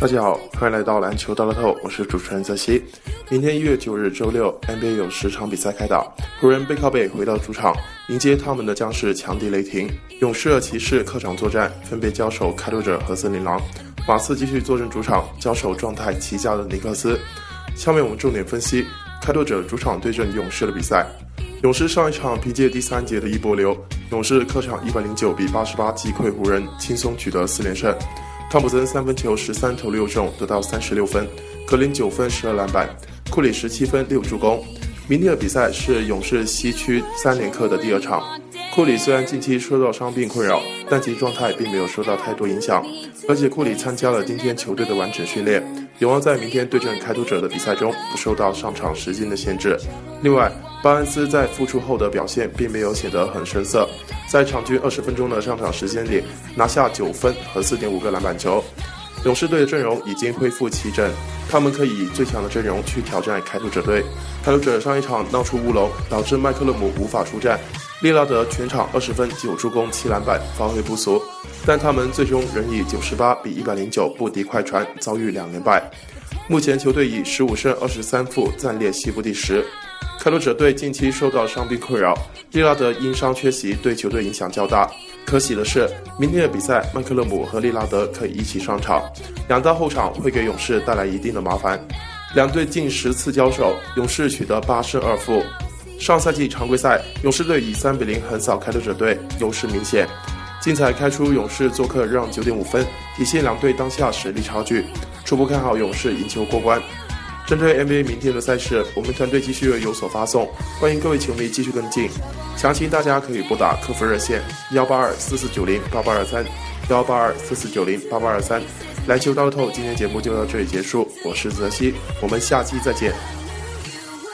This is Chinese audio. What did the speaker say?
大家好，欢迎来到篮球大乐透，我是主持人泽西。明天一月九日周六，NBA 有十场比赛开打。湖人背靠背回到主场，迎接他们的将是强敌雷霆。勇士骑士客场作战，分别交手开拓者和森林狼。马刺继续坐镇主场，交手状态奇佳的尼克斯。下面我们重点分析开拓者主场对阵勇士的比赛。勇士上一场凭借第三节的一波流，勇士客场一百零九比八十八击溃湖人，轻松取得四连胜。汤普森三分球十三投六中，得到三十六分；格林九分十二篮板，库里十七分六助攻。明天的比赛是勇士西区三连客的第二场。库里虽然近期受到伤病困扰，但其状态并没有受到太多影响，而且库里参加了今天球队的完整训练，有望在明天对阵开拓者的比赛中不受到上场时间的限制。另外，巴恩斯在复出后的表现并没有显得很生涩。在场均二十分钟的上场时间里，拿下九分和四点五个篮板球。勇士队的阵容已经恢复齐整，他们可以以最强的阵容去挑战开拓者队。开拓者上一场闹出乌龙，导致麦克勒姆无法出战，利拉德全场二十分九助攻七篮板，发挥不俗。但他们最终仍以九十八比一百零九不敌快船，遭遇两连败。目前球队以十五胜二十三负暂列西部第十。开拓者队近期受到伤病困扰，利拉德因伤缺席，对球队影响较大。可喜的是，明天的比赛，麦克勒姆和利拉德可以一起上场，两大后场会给勇士带来一定的麻烦。两队近十次交手，勇士取得八胜二负。上赛季常规赛，勇士队以三比零横扫开拓者队，优势明显。竞彩开出勇士做客让九点五分，体现两队当下实力差距，初步看好勇士赢球过关。针对 NBA 明天的赛事，我们团队继续有所发送，欢迎各位球迷继续跟进。详情大家可以拨打客服热线幺八二四四九零八八二三幺八二四四九零八八二三。篮球大透，今天节目就到这里结束，我是泽西，我们下期再见。